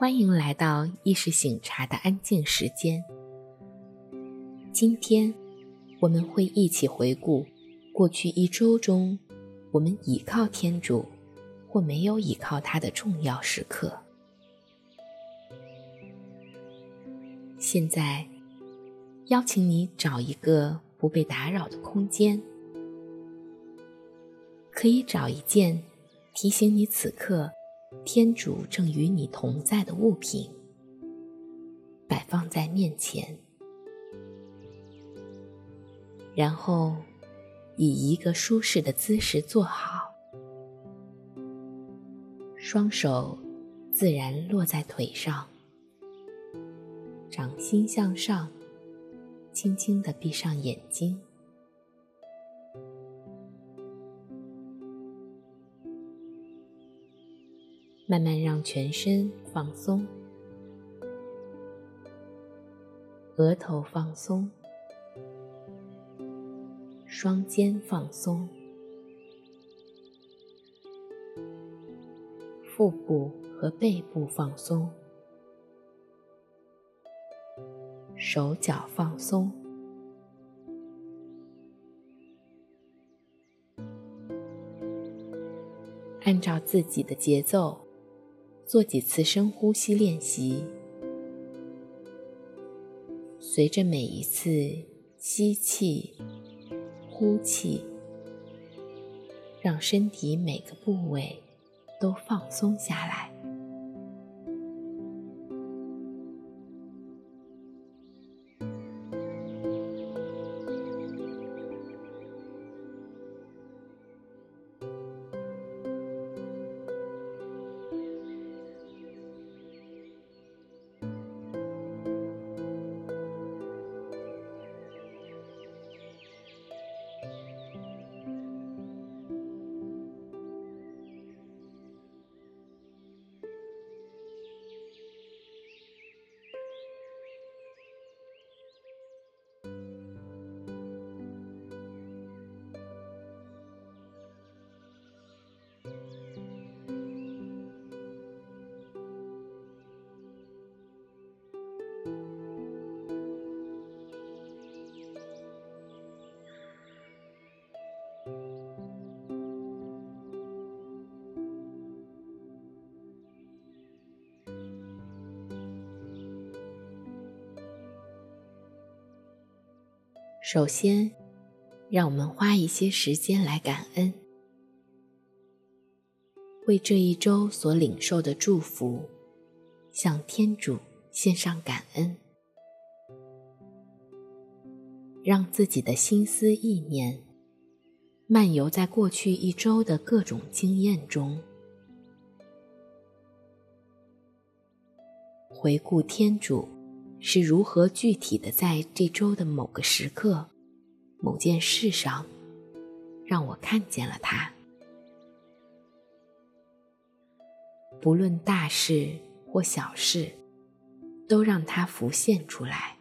欢迎来到意识醒茶的安静时间。今天，我们会一起回顾过去一周中我们倚靠天主或没有倚靠他的重要时刻。现在，邀请你找一个不被打扰的空间，可以找一件。提醒你，此刻天主正与你同在的物品，摆放在面前，然后以一个舒适的姿势坐好，双手自然落在腿上，掌心向上，轻轻地闭上眼睛。慢慢让全身放松，额头放松，双肩放松，腹部和背部放松，手脚放松。按照自己的节奏。做几次深呼吸练习，随着每一次吸气、呼气，让身体每个部位都放松下来。首先，让我们花一些时间来感恩，为这一周所领受的祝福，向天主献上感恩，让自己的心思意念漫游在过去一周的各种经验中，回顾天主。是如何具体的在这周的某个时刻、某件事上，让我看见了他？不论大事或小事，都让他浮现出来，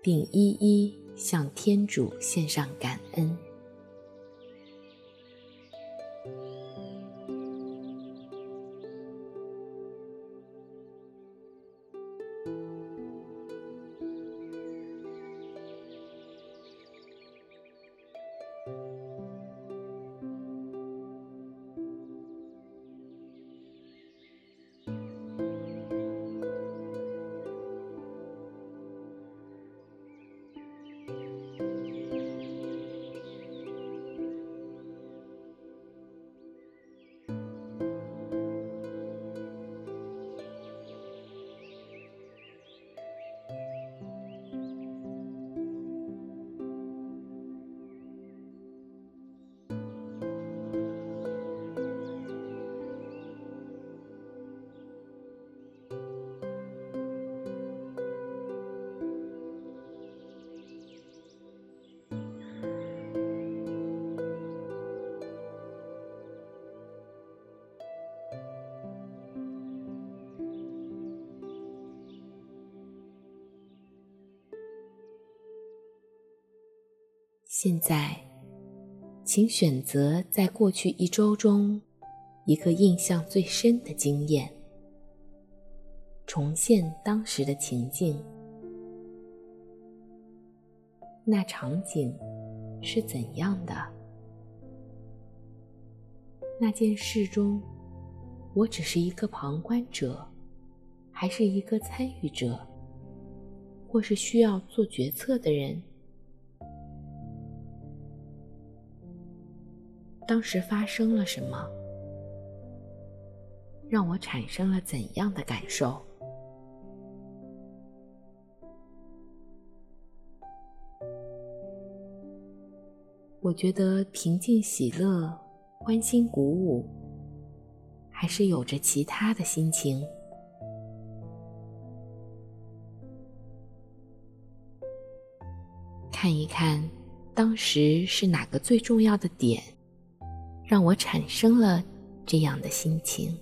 并一一向天主献上感恩。现在，请选择在过去一周中一个印象最深的经验，重现当时的情境。那场景是怎样的？那件事中，我只是一个旁观者，还是一个参与者，或是需要做决策的人？当时发生了什么？让我产生了怎样的感受？我觉得平静、喜乐、欢欣鼓舞，还是有着其他的心情。看一看，当时是哪个最重要的点，让我产生了这样的心情。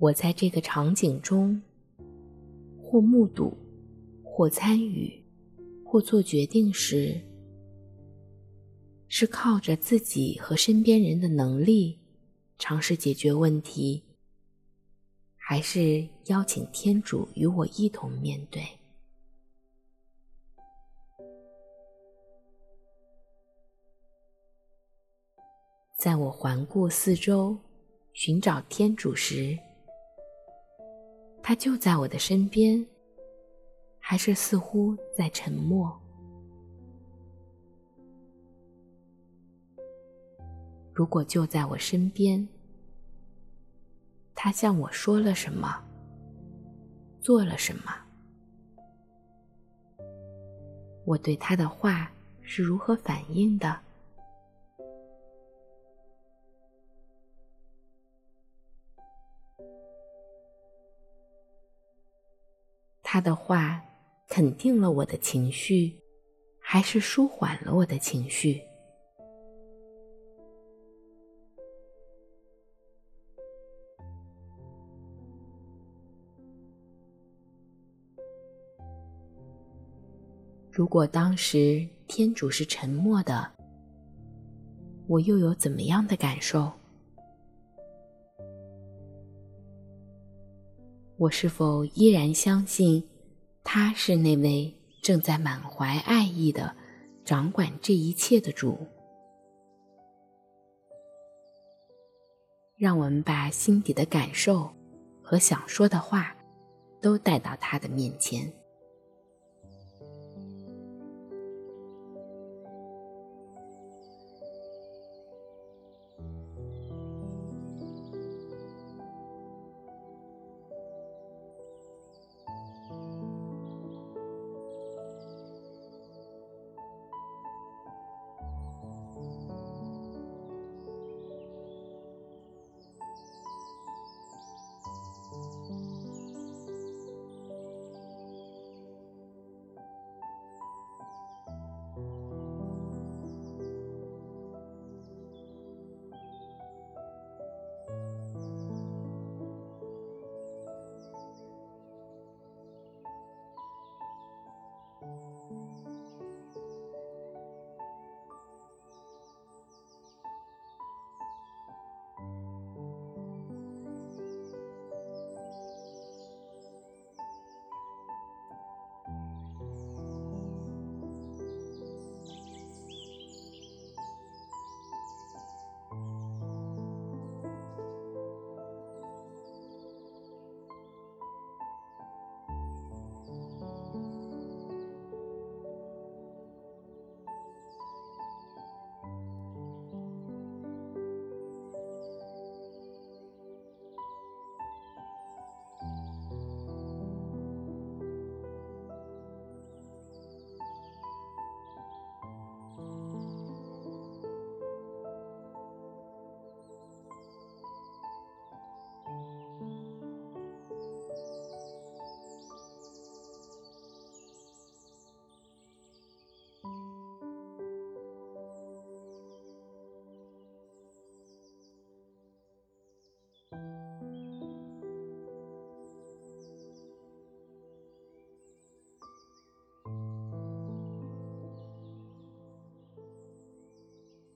我在这个场景中，或目睹，或参与，或做决定时，是靠着自己和身边人的能力尝试解决问题，还是邀请天主与我一同面对？在我环顾四周，寻找天主时，他就在我的身边，还是似乎在沉默？如果就在我身边，他向我说了什么？做了什么？我对他的话是如何反应的？他的话肯定了我的情绪，还是舒缓了我的情绪？如果当时天主是沉默的，我又有怎么样的感受？我是否依然相信，他是那位正在满怀爱意的掌管这一切的主？让我们把心底的感受和想说的话，都带到他的面前。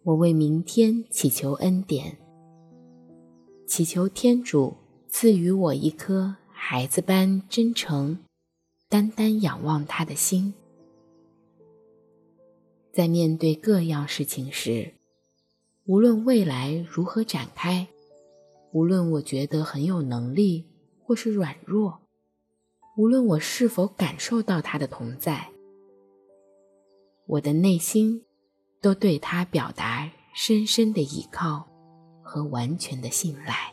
我为明天祈求恩典，祈求天主赐予我一颗孩子般真诚、单单仰望他的心。在面对各样事情时，无论未来如何展开，无论我觉得很有能力或是软弱，无论我是否感受到他的同在，我的内心都对他表达深深的依靠和完全的信赖。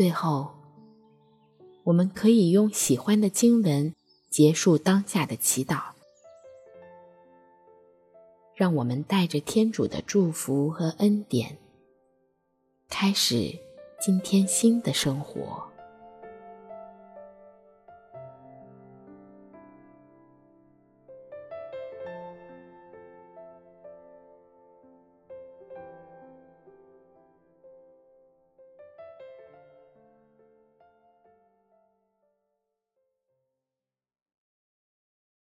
最后，我们可以用喜欢的经文结束当下的祈祷。让我们带着天主的祝福和恩典，开始今天新的生活。